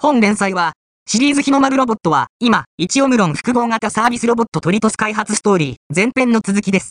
本連載は、シリーズ日の丸ロボットは、今、一オムロン複合型サービスロボットトリトス開発ストーリー、前編の続きです。